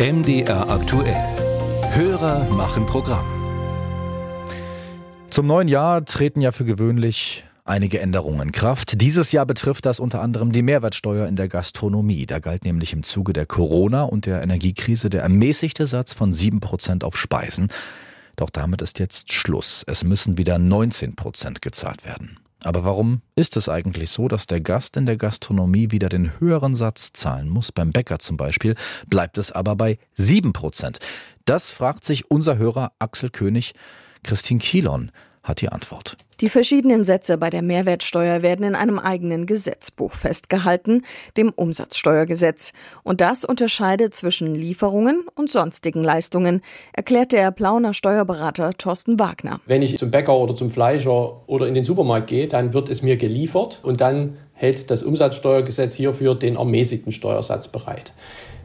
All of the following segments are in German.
MDR aktuell. Hörer machen Programm. Zum neuen Jahr treten ja für gewöhnlich einige Änderungen in Kraft. Dieses Jahr betrifft das unter anderem die Mehrwertsteuer in der Gastronomie. Da galt nämlich im Zuge der Corona- und der Energiekrise der ermäßigte Satz von 7% auf Speisen. Doch damit ist jetzt Schluss. Es müssen wieder 19% gezahlt werden. Aber warum ist es eigentlich so, dass der Gast in der Gastronomie wieder den höheren Satz zahlen muss? Beim Bäcker zum Beispiel bleibt es aber bei 7%. Das fragt sich unser Hörer Axel König. Christine Kielon hat die Antwort. Die verschiedenen Sätze bei der Mehrwertsteuer werden in einem eigenen Gesetzbuch festgehalten, dem Umsatzsteuergesetz. Und das unterscheidet zwischen Lieferungen und sonstigen Leistungen, erklärt der Plauner Steuerberater Thorsten Wagner. Wenn ich zum Bäcker oder zum Fleischer oder in den Supermarkt gehe, dann wird es mir geliefert und dann hält das Umsatzsteuergesetz hierfür den ermäßigten Steuersatz bereit.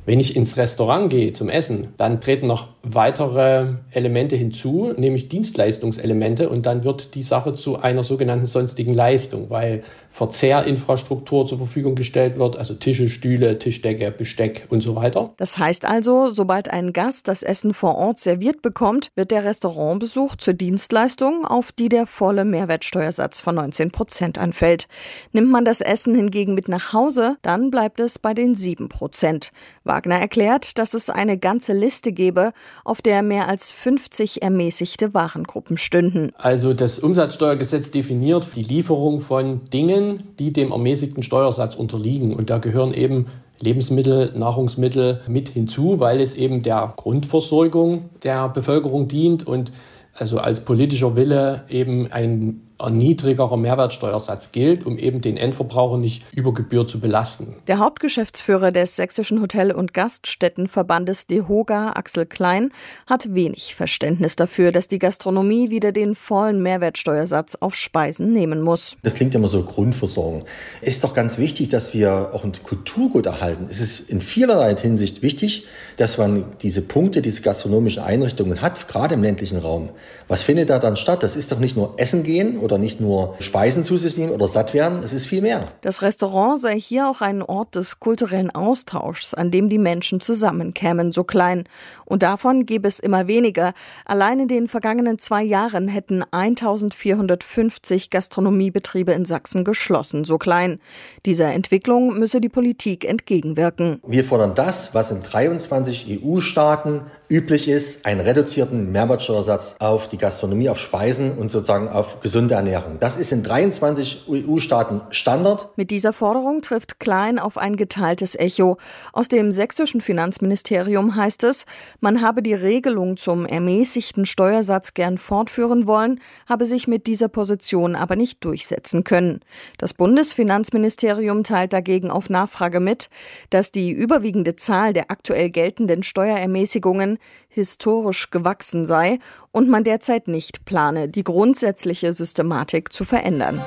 Wenn ich ins Restaurant gehe zum Essen, dann treten noch weitere Elemente hinzu, nämlich Dienstleistungselemente und dann wird die Sache zu einer sogenannten sonstigen Leistung, weil Verzehrinfrastruktur zur Verfügung gestellt wird, also Tische, Stühle, Tischdecke, Besteck und so weiter. Das heißt also, sobald ein Gast das Essen vor Ort serviert bekommt, wird der Restaurantbesuch zur Dienstleistung, auf die der volle Mehrwertsteuersatz von 19 Prozent anfällt. Nimmt man das Essen hingegen mit nach Hause, dann bleibt es bei den 7 Prozent. Wagner erklärt, dass es eine ganze Liste gebe, auf der mehr als 50 ermäßigte Warengruppen stünden. Also das Umsatzsteuergesetz definiert die Lieferung von Dingen, die dem ermäßigten Steuersatz unterliegen. Und da gehören eben Lebensmittel, Nahrungsmittel mit hinzu, weil es eben der Grundversorgung der Bevölkerung dient und also als politischer Wille eben ein niedrigerer Mehrwertsteuersatz gilt, um eben den Endverbraucher nicht über Gebühr zu belasten. Der Hauptgeschäftsführer des Sächsischen Hotel- und Gaststättenverbandes DEHOGA, Axel Klein, hat wenig Verständnis dafür, dass die Gastronomie wieder den vollen Mehrwertsteuersatz auf Speisen nehmen muss. Das klingt immer so Grundversorgung. Es ist doch ganz wichtig, dass wir auch ein Kulturgut erhalten. Es ist in vielerlei Hinsicht wichtig, dass man diese Punkte, diese gastronomischen Einrichtungen hat, gerade im ländlichen Raum. Was findet da dann statt? Das ist doch nicht nur Essen gehen oder nicht nur Speisen zu sich nehmen oder satt werden, es ist viel mehr. Das Restaurant sei hier auch ein Ort des kulturellen Austauschs, an dem die Menschen zusammenkämen, so klein. Und davon gäbe es immer weniger. Allein in den vergangenen zwei Jahren hätten 1450 Gastronomiebetriebe in Sachsen geschlossen, so klein. Dieser Entwicklung müsse die Politik entgegenwirken. Wir fordern das, was in 23 EU-Staaten üblich ist, einen reduzierten Mehrwertsteuersatz auf die Gastronomie, auf Speisen und sozusagen auf gesunde Ernährung. Das ist in 23 EU-Staaten Standard. Mit dieser Forderung trifft Klein auf ein geteiltes Echo. Aus dem sächsischen Finanzministerium heißt es, man habe die Regelung zum ermäßigten Steuersatz gern fortführen wollen, habe sich mit dieser Position aber nicht durchsetzen können. Das Bundesfinanzministerium teilt dagegen auf Nachfrage mit, dass die überwiegende Zahl der aktuell geltenden Steuerermäßigungen historisch gewachsen sei und man derzeit nicht plane, die grundsätzliche Systematik zu verändern.